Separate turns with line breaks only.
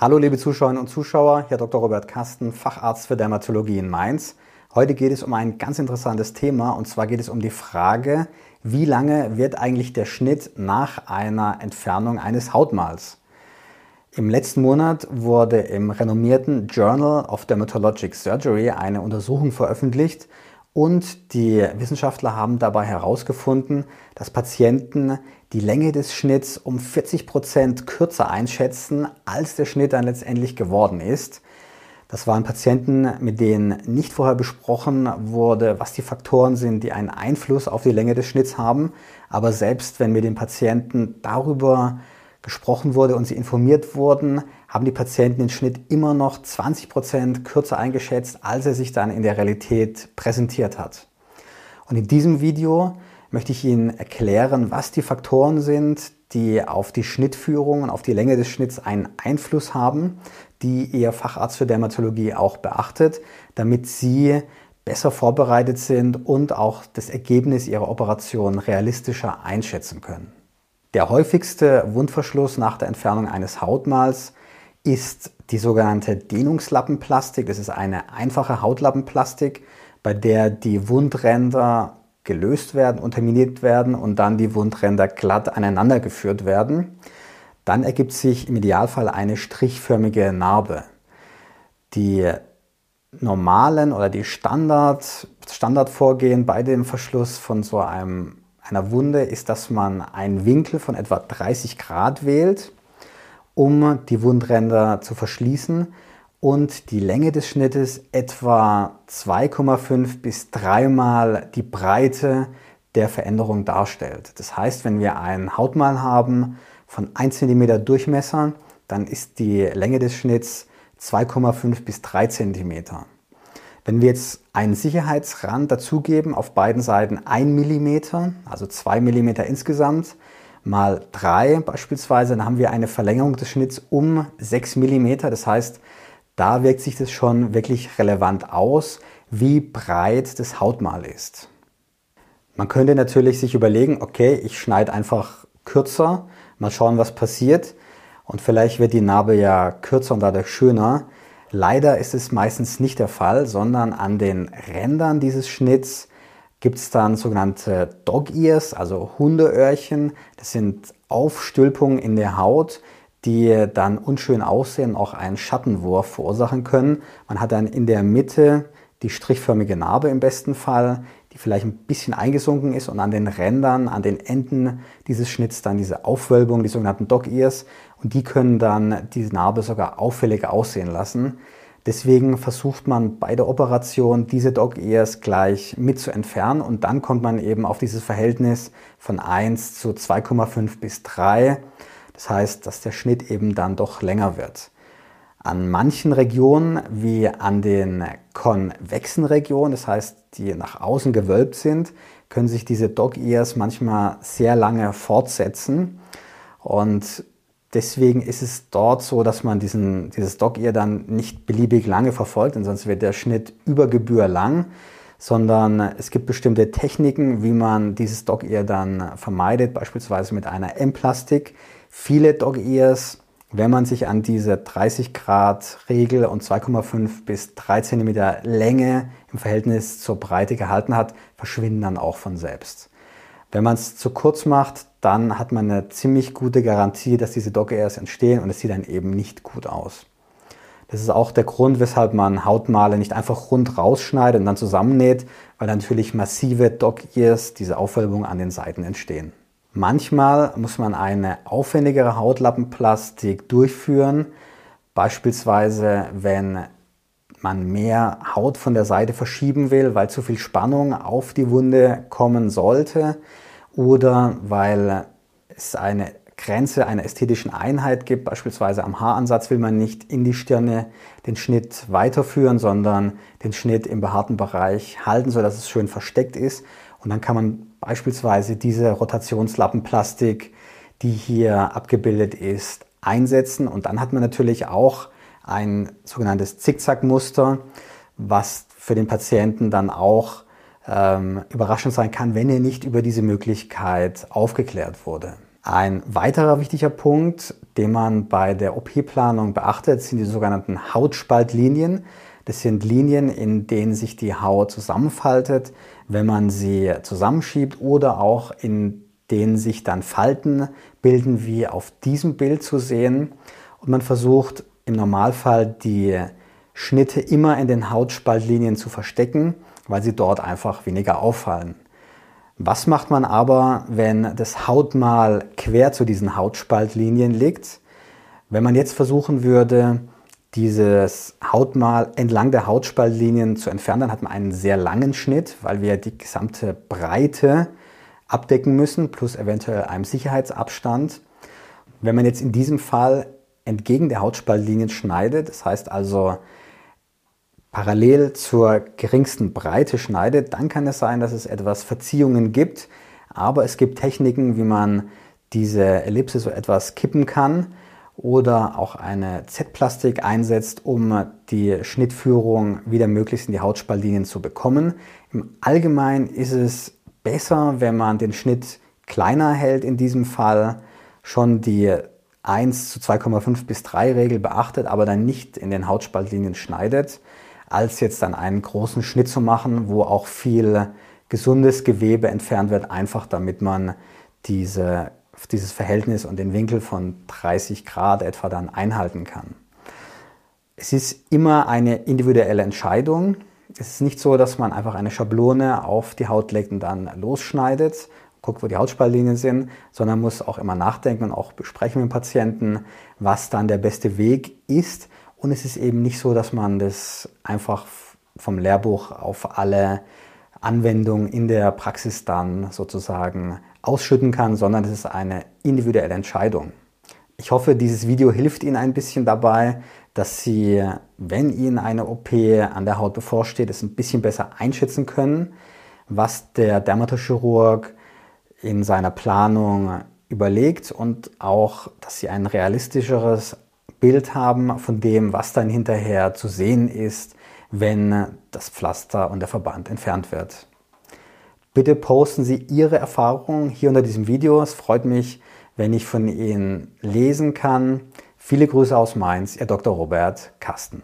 Hallo liebe Zuschauerinnen und Zuschauer, hier Dr. Robert Kasten, Facharzt für Dermatologie in Mainz. Heute geht es um ein ganz interessantes Thema und zwar geht es um die Frage, wie lange wird eigentlich der Schnitt nach einer Entfernung eines Hautmals? Im letzten Monat wurde im renommierten Journal of Dermatologic Surgery eine Untersuchung veröffentlicht und die Wissenschaftler haben dabei herausgefunden, dass Patienten die Länge des Schnitts um 40 Prozent kürzer einschätzen, als der Schnitt dann letztendlich geworden ist. Das waren Patienten, mit denen nicht vorher besprochen wurde, was die Faktoren sind, die einen Einfluss auf die Länge des Schnitts haben. Aber selbst wenn mit den Patienten darüber gesprochen wurde und sie informiert wurden, haben die Patienten den Schnitt immer noch 20 Prozent kürzer eingeschätzt, als er sich dann in der Realität präsentiert hat. Und in diesem Video möchte ich Ihnen erklären, was die Faktoren sind, die auf die Schnittführung und auf die Länge des Schnitts einen Einfluss haben, die Ihr Facharzt für Dermatologie auch beachtet, damit Sie besser vorbereitet sind und auch das Ergebnis Ihrer Operation realistischer einschätzen können. Der häufigste Wundverschluss nach der Entfernung eines Hautmals ist die sogenannte Dehnungslappenplastik. Das ist eine einfache Hautlappenplastik, bei der die Wundränder gelöst werden, unterminiert werden und dann die Wundränder glatt aneinander geführt werden. Dann ergibt sich im Idealfall eine strichförmige Narbe. Die normalen oder die Standard, Standardvorgehen bei dem Verschluss von so einem, einer Wunde ist, dass man einen Winkel von etwa 30 Grad wählt um die Wundränder zu verschließen und die Länge des Schnittes etwa 2,5 bis dreimal die Breite der Veränderung darstellt. Das heißt, wenn wir ein Hautmal haben von 1 cm Durchmesser, dann ist die Länge des Schnitts 2,5 bis 3 cm. Wenn wir jetzt einen Sicherheitsrand dazugeben, auf beiden Seiten 1 mm, also 2 mm insgesamt, mal 3 beispielsweise, dann haben wir eine Verlängerung des Schnitts um 6 mm. Das heißt, da wirkt sich das schon wirklich relevant aus, wie breit das Hautmal ist. Man könnte natürlich sich überlegen, okay, ich schneide einfach kürzer, mal schauen, was passiert. Und vielleicht wird die Narbe ja kürzer und dadurch schöner. Leider ist es meistens nicht der Fall, sondern an den Rändern dieses Schnitts gibt es dann sogenannte Dog Ears, also Hundeöhrchen. Das sind Aufstülpungen in der Haut, die dann unschön aussehen, auch einen Schattenwurf verursachen können. Man hat dann in der Mitte die strichförmige Narbe im besten Fall, die vielleicht ein bisschen eingesunken ist und an den Rändern, an den Enden dieses Schnitts dann diese Aufwölbung, die sogenannten Dog Ears und die können dann die Narbe sogar auffällig aussehen lassen. Deswegen versucht man bei der Operation diese Dog Ears gleich mit zu entfernen und dann kommt man eben auf dieses Verhältnis von 1 zu 2,5 bis 3. Das heißt, dass der Schnitt eben dann doch länger wird. An manchen Regionen, wie an den konvexen Regionen, das heißt, die nach außen gewölbt sind, können sich diese Dog Ears manchmal sehr lange fortsetzen. Und Deswegen ist es dort so, dass man diesen, dieses Dog-Ear dann nicht beliebig lange verfolgt, denn sonst wird der Schnitt über Gebühr lang, sondern es gibt bestimmte Techniken, wie man dieses Dog-Ear dann vermeidet, beispielsweise mit einer M-Plastik. Viele Dog-Ears, wenn man sich an diese 30 Grad Regel und 2,5 bis 3 cm Länge im Verhältnis zur Breite gehalten hat, verschwinden dann auch von selbst. Wenn man es zu kurz macht, dann hat man eine ziemlich gute Garantie, dass diese Dog Airs entstehen und es sieht dann eben nicht gut aus. Das ist auch der Grund, weshalb man Hautmale nicht einfach rund rausschneidet und dann zusammennäht, weil natürlich massive Dog Ears, diese Aufwölbung an den Seiten entstehen. Manchmal muss man eine aufwendigere Hautlappenplastik durchführen, beispielsweise wenn man mehr Haut von der Seite verschieben will, weil zu viel Spannung auf die Wunde kommen sollte oder weil es eine Grenze einer ästhetischen Einheit gibt. Beispielsweise am Haaransatz will man nicht in die Stirne den Schnitt weiterführen, sondern den Schnitt im behaarten Bereich halten, sodass es schön versteckt ist. Und dann kann man beispielsweise diese Rotationslappenplastik, die hier abgebildet ist, einsetzen. Und dann hat man natürlich auch ein sogenanntes Zickzackmuster, was für den Patienten dann auch ähm, überraschend sein kann, wenn er nicht über diese Möglichkeit aufgeklärt wurde. Ein weiterer wichtiger Punkt, den man bei der OP-Planung beachtet, sind die sogenannten Hautspaltlinien. Das sind Linien, in denen sich die Haut zusammenfaltet, wenn man sie zusammenschiebt oder auch in denen sich dann Falten bilden, wie auf diesem Bild zu sehen. Und man versucht im Normalfall die Schnitte immer in den Hautspaltlinien zu verstecken, weil sie dort einfach weniger auffallen. Was macht man aber, wenn das Hautmal quer zu diesen Hautspaltlinien liegt? Wenn man jetzt versuchen würde, dieses Hautmal entlang der Hautspaltlinien zu entfernen, dann hat man einen sehr langen Schnitt, weil wir die gesamte Breite abdecken müssen, plus eventuell einem Sicherheitsabstand. Wenn man jetzt in diesem Fall entgegen der Hautspaltlinien schneidet, das heißt also parallel zur geringsten Breite schneidet, dann kann es sein, dass es etwas Verziehungen gibt. Aber es gibt Techniken, wie man diese Ellipse so etwas kippen kann oder auch eine Z-Plastik einsetzt, um die Schnittführung wieder möglichst in die Hautspaltlinien zu bekommen. Im Allgemeinen ist es besser, wenn man den Schnitt kleiner hält in diesem Fall, schon die 1 zu 2,5 bis 3 Regel beachtet, aber dann nicht in den Hautspaltlinien schneidet, als jetzt dann einen großen Schnitt zu machen, wo auch viel gesundes Gewebe entfernt wird, einfach damit man diese, dieses Verhältnis und den Winkel von 30 Grad etwa dann einhalten kann. Es ist immer eine individuelle Entscheidung. Es ist nicht so, dass man einfach eine Schablone auf die Haut legt und dann losschneidet, guckt, wo die Hautspaltlinien sind, sondern muss auch immer nachdenken und auch besprechen mit dem Patienten, was dann der beste Weg ist. Und es ist eben nicht so, dass man das einfach vom Lehrbuch auf alle Anwendungen in der Praxis dann sozusagen ausschütten kann, sondern es ist eine individuelle Entscheidung. Ich hoffe, dieses Video hilft Ihnen ein bisschen dabei, dass Sie, wenn Ihnen eine OP an der Haut bevorsteht, es ein bisschen besser einschätzen können, was der Dermatochirurg in seiner Planung überlegt und auch, dass Sie ein realistischeres Bild haben von dem, was dann hinterher zu sehen ist, wenn das Pflaster und der Verband entfernt wird. Bitte posten Sie Ihre Erfahrungen hier unter diesem Video. Es freut mich, wenn ich von Ihnen lesen kann. Viele Grüße aus Mainz, Ihr Dr. Robert Kasten.